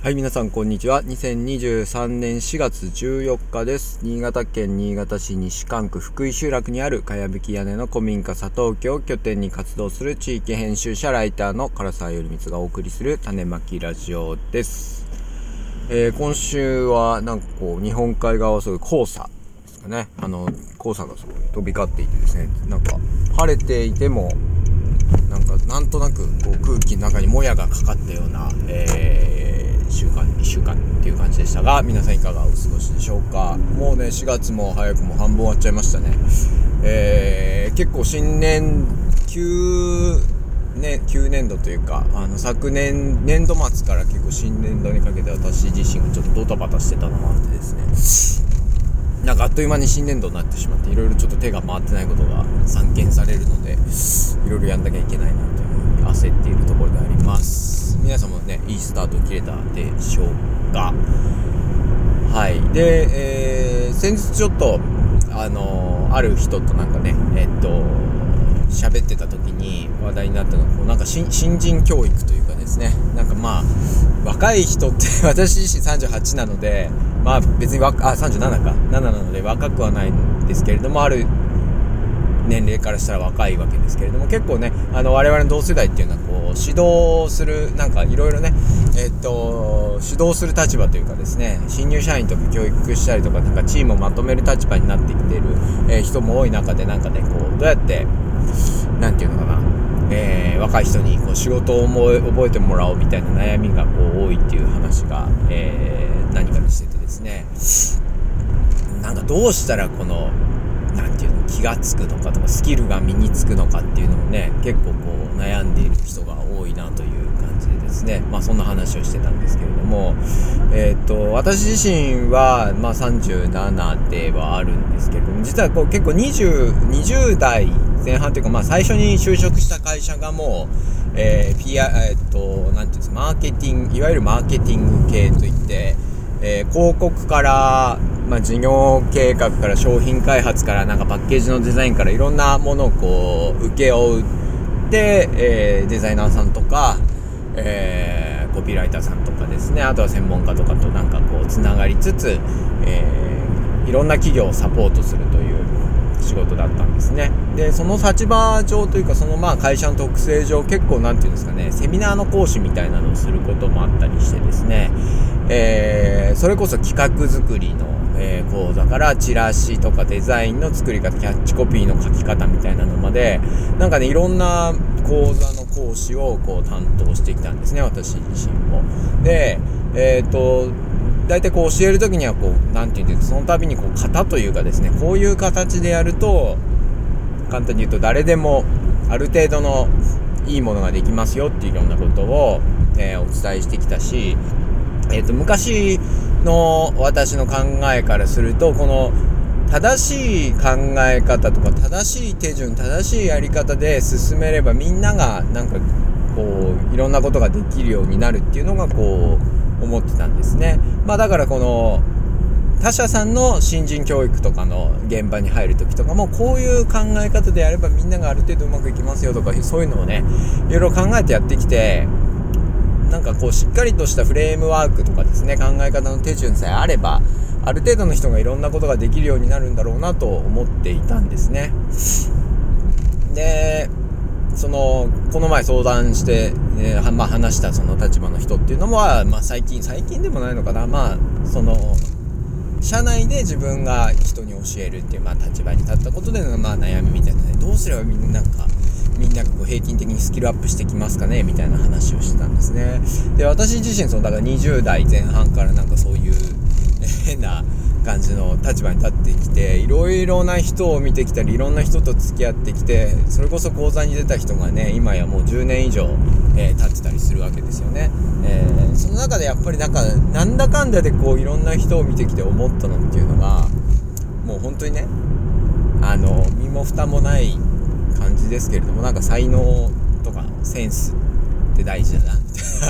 はい、皆さん、こんにちは。2023年4月14日です。新潟県新潟市西館区福井集落にあるかやぶき屋根の古民家佐藤家を拠点に活動する地域編集者ライターの唐沢よりみつがお送りする種まきラジオです。えー、今週は、なんかこう、日本海側はすごい黄砂ですかね。あの、黄砂がすごい飛び交っていてですね、なんか、晴れていても、なんか、なんとなくこう空気の中にもやがかかったような、えー週間1週間っていう感じでしたが皆さんいかがお過ごしでしょうか？もうね4月も早くも半分終わっちゃいましたね。えー、結構新年9年9年度というかあの昨年年度末から結構新年度にかけて私自身がちょっとドタバタしてたのもあってですね。なんかあっという間に新年度になってしまっていろいろちょっと手が回ってないことが散見されるのでいろいろやんなきゃいけないなという焦っているところであります。皆さんもねいいスタート切れたでしょうか？はい。で、えー、先日ちょっとあのー、ある人となんかねえっと喋ってた時に話題になったのはなんか新人教育というかですね。なんかまあ若い人って 私自身38なのでまあ別にあ37か。7なので若くはないんですけれどもある年齢からしたら若いわけですけれども結構ねあの我々の同世代っていうのはこう指導するなんかいろいろねえっと指導する立場というかですね新入社員とか教育したりとかなんかチームをまとめる立場になってきている、えー、人も多い中でなんかねこうどうやって何て言うのかなえー、若い人にこう仕事を覚えてもらおうみたいな悩みがこう多いっていう話が、えー、何かにしててですね。なんかどうしたらこの何て言うの気が付くのかとかスキルが身につくのかっていうのをね結構こう悩んでいる人が多いなという感じでですね。まあそんな話をしてたんですけれども。えっ、と私自身はまあ37ではあるんですけれども実はこう結構 20, 20代前半というかまあ最初に就職した会社がもうえー、PR えっ、と何て言うんですかマーケティングいわゆるマーケティング系といってえー、広告から、まあ、事業計画から商品開発からなんかパッケージのデザインからいろんなものをこう請け負って、えー、デザイナーさんとか、えー、コピーライターさんとかですね。あとは専門家とかとなんかこうつながりつつ、えー、いろんな企業をサポートするという仕事だったんですね。でその立場上というかそのまあ会社の特性上結構何て言うんですかねセミナーの講師みたいなのをすることもあったりしてですね。えー、それこそ企画作りの、えー、講座からチラシとかデザインの作り方キャッチコピーの書き方みたいなのまでなんかねいろんな講座の講師をこう担当してきたんですね私自身も。でえっ、ー、と大体こう教える時にはこう何て言うんですかその度にこう型というかですねこういう形でやると簡単に言うと誰でもある程度のいいものができますよっていうようなことを、えー、お伝えしてきたしえっ、ー、と、昔の私の考えからすると、この、正しい考え方とか、正しい手順、正しいやり方で進めれば、みんなが、なんか、こう、いろんなことができるようになるっていうのが、こう、思ってたんですね。まあ、だからこの、他社さんの新人教育とかの現場に入る時とかもこういう考え方でやればみんながある程度うまくいきますよとかそういうのをねいろいろ考えてやってきてなんかこうしっかりとしたフレームワークとかですね考え方の手順さえあればある程度の人がいろんなことができるようになるんだろうなと思っていたんですね。でそのこの前相談して、えー、まあ、話したその立場の人っていうのは、まあ、最近最近でもないのかな。まあその社内で自分が人に教えるっていう、まあ、立場に立ったことでの、まあ、悩みみたいなねどうすればみんななんかみんながこう平均的にスキルアップしてきますかねみたいな話をしてたんですね。で私自身そのだから20代前半からなんかそういう変な感じの立場に立ってきていろいろな人を見てきたりいろんな人と付き合ってきてそれこそ講座に出た人がね今やもう10年以上、えー、経ってたりするわけですよね、えー、その中でやっぱりなんかなんだかんだでこういろんな人を見てきて思ったのっていうのがもう本当にねあの身も蓋もない感じですけれどもなんか才能とかセンスって大事だな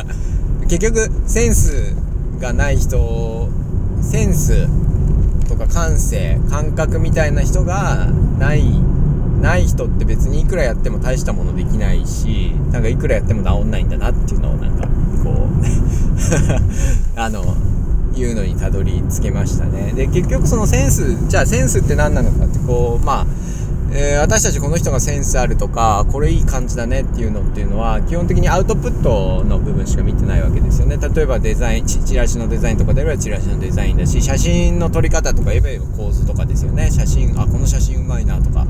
結局センスがない人センスとか感性感覚みたいな人がないない人って別にいくらやっても大したものできないしなんかいくらやっても治んないんだなっていうのをなんかこう あのいうのにたどり着けましたね。で結局そのセンスじゃあセンスって何なのかってこうまあえー、私たちこの人がセンスあるとかこれいい感じだねっていうのっていうのは基本的にアウトプットの部分しか見てないわけですよね。例えばデザインチラシのデザインとかであればチラシのデザインだし写真の撮り方とか言えば構図とかですよね。写真あこの写真うまいなとか、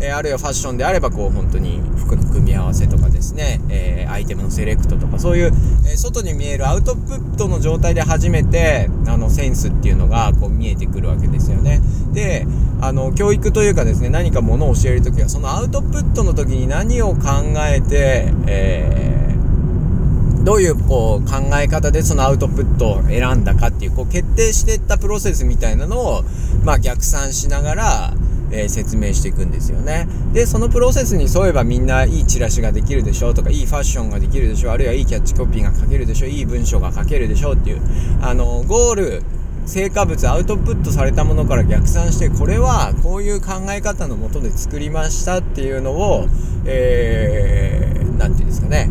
えー、あるいはファッションであればこう本当に服の組み合わせとかですね、えー、アイテムのセレクトとかそういう、え外に見えるアウトプットの状態で初めてあのセンスっていうのがこう見えてくるわけですよね。であの教育というかですね何かものを教える時はそのアウトプットの時に何を考えて、えー、どういうこう考え方でそのアウトプットを選んだかっていうこう決定していったプロセスみたいなのを、まあ、逆算しながら、えー、説明していくんですよね。で、そのプロセスに沿えばみんないいチラシができるでしょうとか、いいファッションができるでしょ、あるいはいいキャッチコピーが書けるでしょ、いい文章が書けるでしょうっていう、あの、ゴール、成果物アウトプットされたものから逆算してこれはこういう考え方のもとで作りましたっていうのを何、えー、て言うんですかね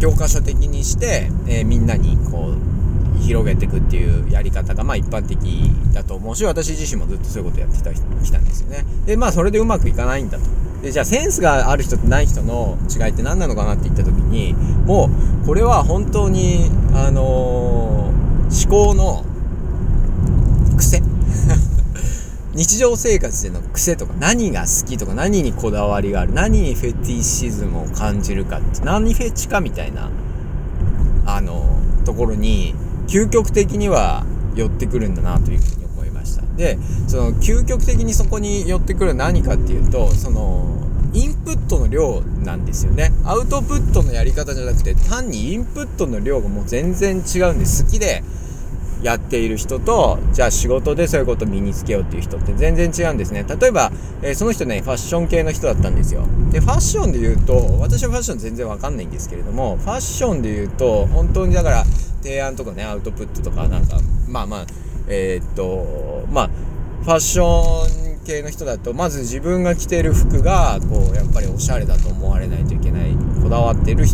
教科書的にして、えー、みんなにこう広げていくっていうやり方がまあ一般的だと思うし私自身もずっとそういうことやってたきたんですよね。でまあそれでうまくいかないんだと。でじゃあセンスがある人とない人の違いって何なのかなって言った時にもうこれは本当にあのー、思考の癖。日常生活での癖とか何が好きとか何にこだわりがある何にフェティシズムを感じるかって何フェチかみたいなあのところに究極的には寄ってくるんだなというふうに思いましたでその究極的にそこに寄ってくる何かっていうとそのインプットの量なんですよねアウトプットのやり方じゃなくて単にインプットの量がもう全然違うんで好きでやっている人と、じゃあ仕事でそういうことを身につけようっていう人って全然違うんですね。例えば、えー、その人ね、ファッション系の人だったんですよ。で、ファッションで言うと、私はファッション全然わかんないんですけれども、ファッションで言うと、本当にだから、提案とかね、アウトプットとか、なんか、まあまあ、えー、っと、まあ、ファッション系の人だと、まず自分が着てる服が、こう、やっぱりおしゃれだと思われないといけない、こだわってる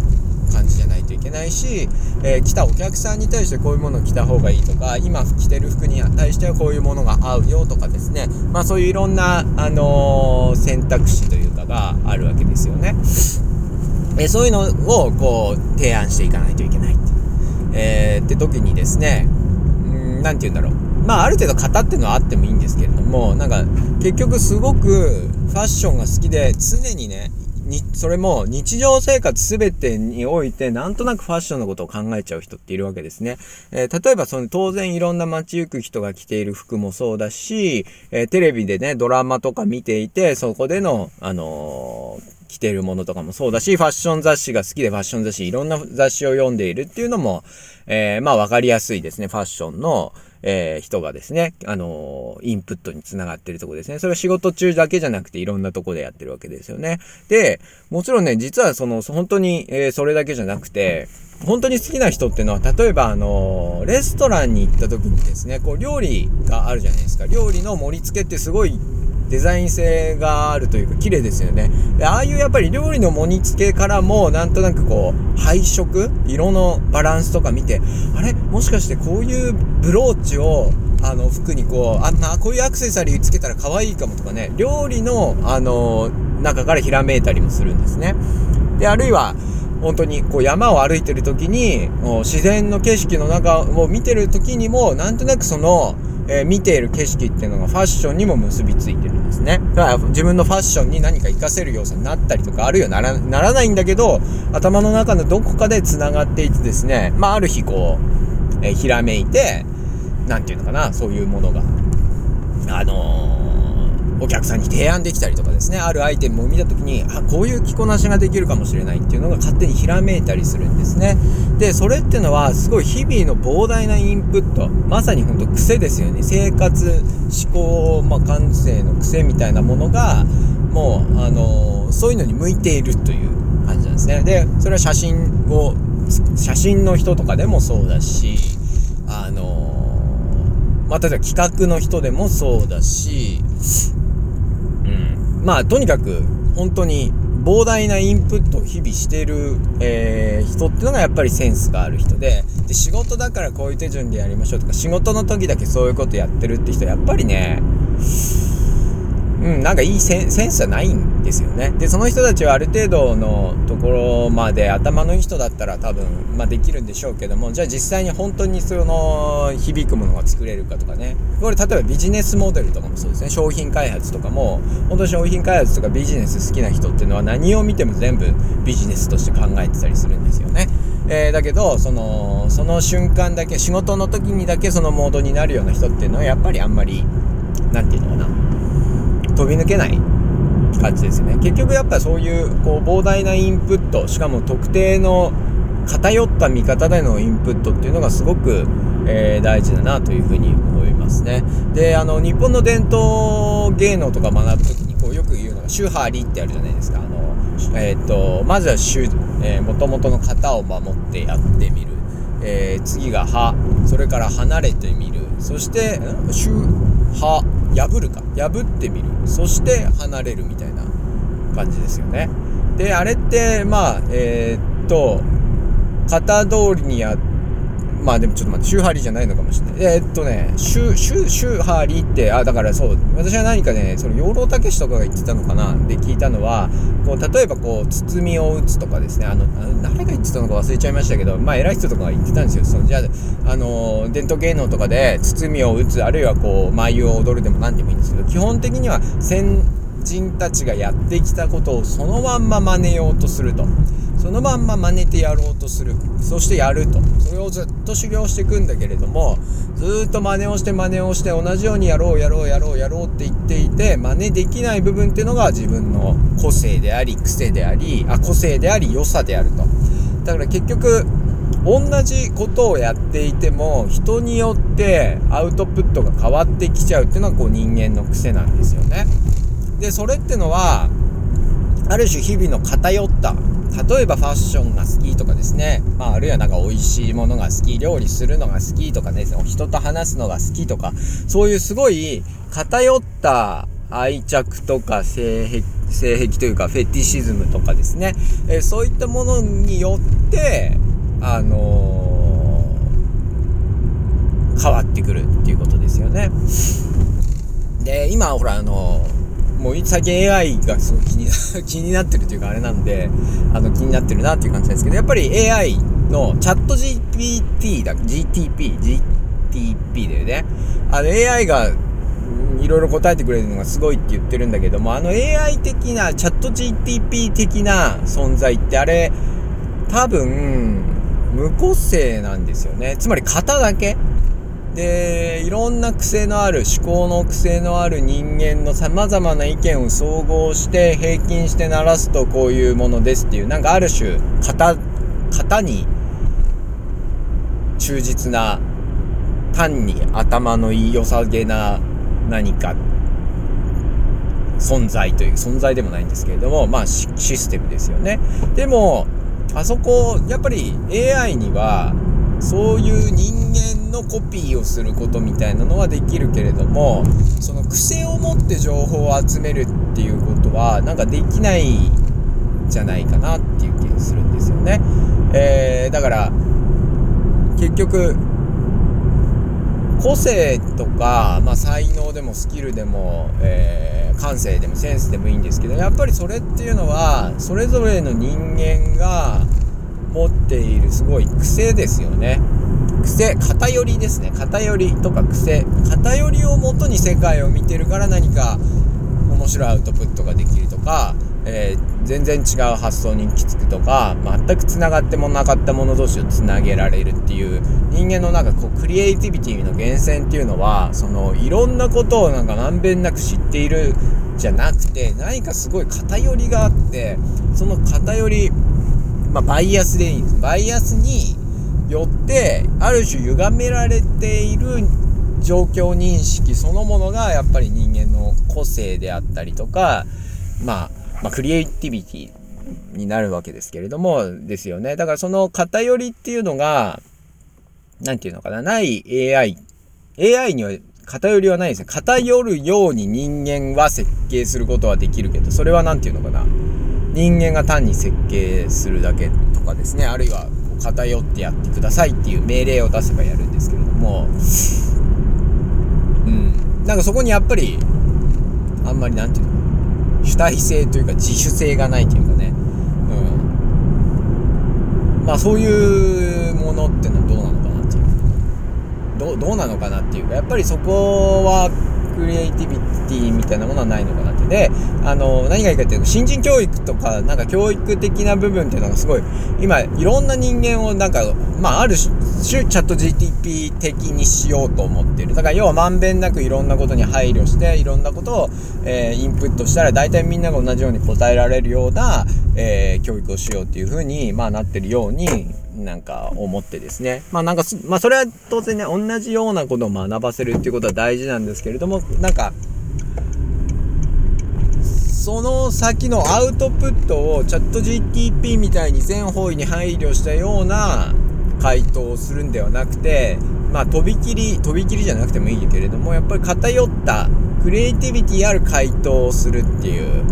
感じじゃないといけないし、えー、来たお客さんに対してこういうものを着た方がいいとか今着てる服に対してはこういうものが合うよとかですねまあそういういろんな、あのー、選択肢というかがあるわけですよね。え、そういうのをこう提案していかないといけない,、えー、って時にですね何て言うんだろうまあある程度型っていうのはあってもいいんですけれどもなんか結局すごくファッションが好きで常にねに、それも日常生活すべてにおいてなんとなくファッションのことを考えちゃう人っているわけですね。えー、例えばその当然いろんな街行く人が着ている服もそうだし、えー、テレビでね、ドラマとか見ていて、そこでの、あのー着てるものとかもそうだし、ファッション雑誌が好きでファッション雑誌、いろんな雑誌を読んでいるっていうのも、えー、まあわかりやすいですね、ファッションの、えー、人がですね、あのー、インプットにつながってるとこですね。それは仕事中だけじゃなくていろんなとこでやってるわけですよね。で、もちろんね、実はその、本当に、えー、それだけじゃなくて、本当に好きな人っていうのは、例えばあのレストランに行った時にですね、こう料理があるじゃないですか。料理の盛り付けってすごいデザイン性があるというか綺麗ですよね。でああいうやっぱり料理の盛り付けからもなんとなくこう配色色のバランスとか見てあれ？もしかしてこういうブローチをあの服にこうあんなこういうアクセサリーつけたら可愛いかもとかね。料理のあの中からひらめいたりもするんですね。であるいは本当にこう山を歩いてる時に自然の景色の中を見てる時にもなんとなくそのえー、見ている景色っていうのがファッションにも結びついてるんですね。だから自分のファッションに何か活かせる要素になったりとか、あるいはならならないんだけど、頭の中のどこかで繋がっていてですね、まあある日こう、えー、ひらめいて、なんていうのかな、そういうものが、あのーお客さんに提案できたりとかですね、あるアイテムを見た時に、あ、こういう着こなしができるかもしれないっていうのが勝手にひらめいたりするんですね。で、それってのは、すごい日々の膨大なインプット、まさにほんと癖ですよね。生活、思考、まあ、感性の癖みたいなものが、もう、あの、そういうのに向いているという感じなんですね。で、それは写真を、写真の人とかでもそうだし、あの、まあ、例えば企画の人でもそうだし、まあとにかく本当に膨大なインプットを日々してる、えー、人っていうのがやっぱりセンスがある人でで仕事だからこういう手順でやりましょうとか仕事の時だけそういうことやってるって人やっぱりねうん、なんかいいセンスはないんですよね。で、その人たちはある程度のところまで頭のいい人だったら多分、まあ、できるんでしょうけども、じゃあ実際に本当にその響くものが作れるかとかね。これ例えばビジネスモデルとかもそうですね。商品開発とかも、本当に商品開発とかビジネス好きな人っていうのは何を見ても全部ビジネスとして考えてたりするんですよね。えー、だけど、その、その瞬間だけ、仕事の時にだけそのモードになるような人っていうのはやっぱりあんまり、なんていうのかな。飛び抜けない感じですね。結局やっぱそういうこう膨大なインプットしかも特定の偏った見方でのインプットっていうのがすごく、えー、大事だなというふうに思いますね。であの日本の伝統芸能とか学ぶ時にこうよく言うのが「宗派理」ってあるじゃないですか。あの、えーと、まずは宗、えー、元々の型を守ってやってみる、えー、次が「派」それから離れてみる。そして「宗派」破るか破ってみる。そして離れるみたいな感じですよね。であれってまあえー、っと型通りにやってまあでもちょっと待って、シューハリーじゃないのかもしれない。えー、っとね、シュ、シュ、シューハリーって、あ、だからそう、私は何かね、その養老たけしとかが言ってたのかな？で聞いたのは、こう、例えばこう、包みを打つとかですね、あの、誰が言ってたのか忘れちゃいましたけど、まあ偉い人とかが言ってたんですよ。そのじゃあ、あの、伝統芸能とかで包みを打つ、あるいはこう、眉を踊るでも何でもいいんですけど、基本的には先人たちがやってきたことをそのまんま真似ようとすると。そのまんま真似てやろうとする。そしてやると。それをずっと修行していくんだけれどもずっと真似をして真似をして同じようにやろうやろうやろうやろうって言っていて真似できない部分っていうのが自分の個性であり癖でありあ個性であり良さであると。だから結局同じことをやっていても人によってアウトプットが変わってきちゃうっていうのがこう人間の癖なんですよね。でそれってのはある種日々の偏った例えばファッションが好きとかですね、まあ、あるいはなんか美味しいものが好き、料理するのが好きとかね、人と話すのが好きとか、そういうすごい偏った愛着とか性癖、性癖というかフェティシズムとかですね、えー、そういったものによって、あのー、変わってくるっていうことですよね。で、今ほらあのーもう最近 AI がすごい気に 気になってるというかあれなんで、あの気になってるなっていう感じなんですけど、やっぱり AI のチャット GPT だ、GTP、GTP だよね。あの AI がいろいろ答えてくれるのがすごいって言ってるんだけども、あの AI 的な、チャット GTP 的な存在ってあれ、多分、無個性なんですよね。つまり型だけでいろんな癖のある思考の癖のある人間のさまざまな意見を総合して平均して鳴らすとこういうものですっていうなんかある種型型に忠実な単に頭のいい良さげな何か存在という存在でもないんですけれどもまあシステムですよね。でもあそこやっぱり AI にはそういう人間のコピーをすることみたいなのはできるけれどもその癖を持って情報を集めるっていうことはなんかできないじゃないかなっていう気がするんですよね。えー、だから結局個性とか、まあ、才能でもスキルでも、えー、感性でもセンスでもいいんですけどやっぱりそれっていうのはそれぞれの人間が持っているすごい癖ですよね。癖、偏りですね。偏りとか癖。偏りをもとに世界を見てるから何か面白いアウトプットができるとか、えー、全然違う発想に行き着くとか、全く繋がってもなかったもの同士を繋げられるっていう人間のなんかこうクリエイティビティの源泉っていうのは、そのいろんなことをなんかまんべんなく知っているじゃなくて、何かすごい偏りがあって、その偏り、まあ、バイアスでいいんです。バイアスによって、ある種歪められている状況認識そのものがやっぱり人間の個性であったりとか、まあ、まあ、クリエイティビティになるわけですけれども、ですよね。だからその偏りっていうのが、なんていうのかな、ない AI。AI には偏りはないですね。偏るように人間は設計することはできるけど、それは何て言うのかな。人間が単に設計するだけとかですね、あるいは偏ってやってくださいっていう命令を出せばやるんですけれども、うん。なんかそこにやっぱり、あんまり何て言うの主体性というか自主性がないというかね、うん。まあそういうものってのはどうなのかなっていう。どどうなのかなっていうか、やっぱりそこはクリエイティビティみたいなものはないのかなって。で、あの、何がいいかっていうと、新人教育とか、なんか教育的な部分っていうのがすごい、今、いろんな人間をなんか、まあ、ある種、チャット GTP 的にしようと思ってる。だから、要はまんべんなくいろんなことに配慮して、いろんなことを、えー、インプットしたら、大体みんなが同じように答えられるような、えー、教育をしようっていうふうに、まあ、なってるように、なんか思ってですね。まあなんか、まあそれは当然ね、同じようなことを学ばせるっていうことは大事なんですけれども、なんか、その先のアウトプットをチャット GTP みたいに全方位に配慮したような回答をするんではなくて、まあ、とびきり、とびきりじゃなくてもいいけれども、やっぱり偏ったクリエイティビティある回答をするっていう、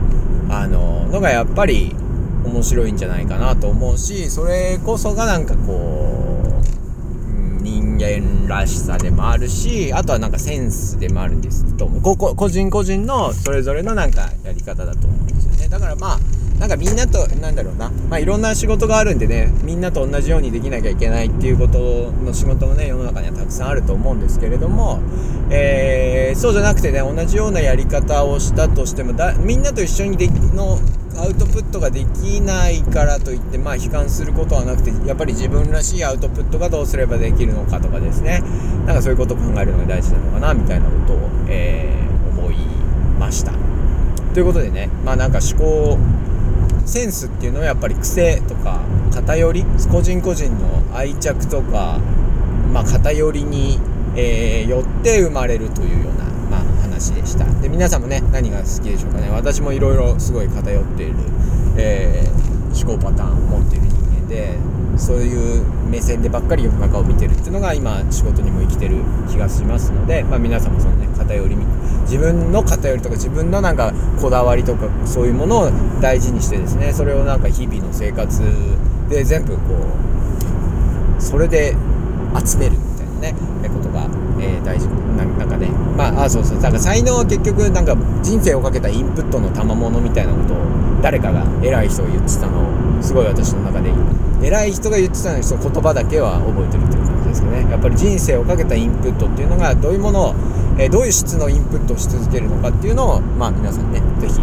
あの、のがやっぱり面白いんじゃないかなと思うし、それこそがなんかこう、人間らしさでもあるし、あとはなんかセンスでもあるんですと思う。個人個人のそれぞれのなんかやり方だと思うんですよね。だからまあ、なんかみんなと、なんだろうな、まあいろんな仕事があるんでね、みんなと同じようにできなきゃいけないっていうことの仕事もね、世の中にはたくさんあると思うんですけれども、えー、そうじゃなくてね、同じようなやり方をしたとしても、だみんなと一緒にできのアウトプットができないからといってまあ悲観することはなくてやっぱり自分らしいアウトプットがどうすればできるのかとかですね。なんかそういうことを考えるのが大事なのかなみたいなことを、えー、思いました。ということでねまあなんか思考センスっていうのはやっぱり癖とか偏り個人個人の愛着とか、まあ、偏りに、えー、よって生まれるというような、まあ、話でした。で皆さんもね何が好きでしょうかね。私もいろいろすごい偏っている、えー、思考パターンを持っているでそういう目線でばっかり世の中を見てるっていうのが今仕事にも生きてる気がしますので、まあ、皆さんもそのね偏り自分の偏りとか自分のなんかこだわりとかそういうものを大事にしてですねそれをなんか日々の生活で全部こうそれで集めるみたいなねことが、えー、大事なんかねまああそうそうだから才能は結局なんか人生をかけたインプットの賜物みたいなことを誰かが偉い人が言ってたのをすごい私の中で偉い人が言ってたのにその言葉だけは覚えてるっていう感じですかね。やっぱり人生をかけたインプットっていうのがどういうものをえー、どういう質のインプットをし続けるのかっていうのを、まあ、皆さんね是非、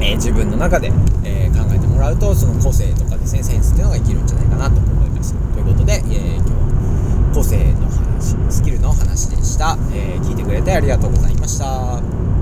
えー、自分の中で、え、考えてもらうとその個性とかですねセンスっていうのが生きるんじゃないかなと思います。ということで、え今日は個性の話スキルの話でした、え聞いてくれてありがとうございました。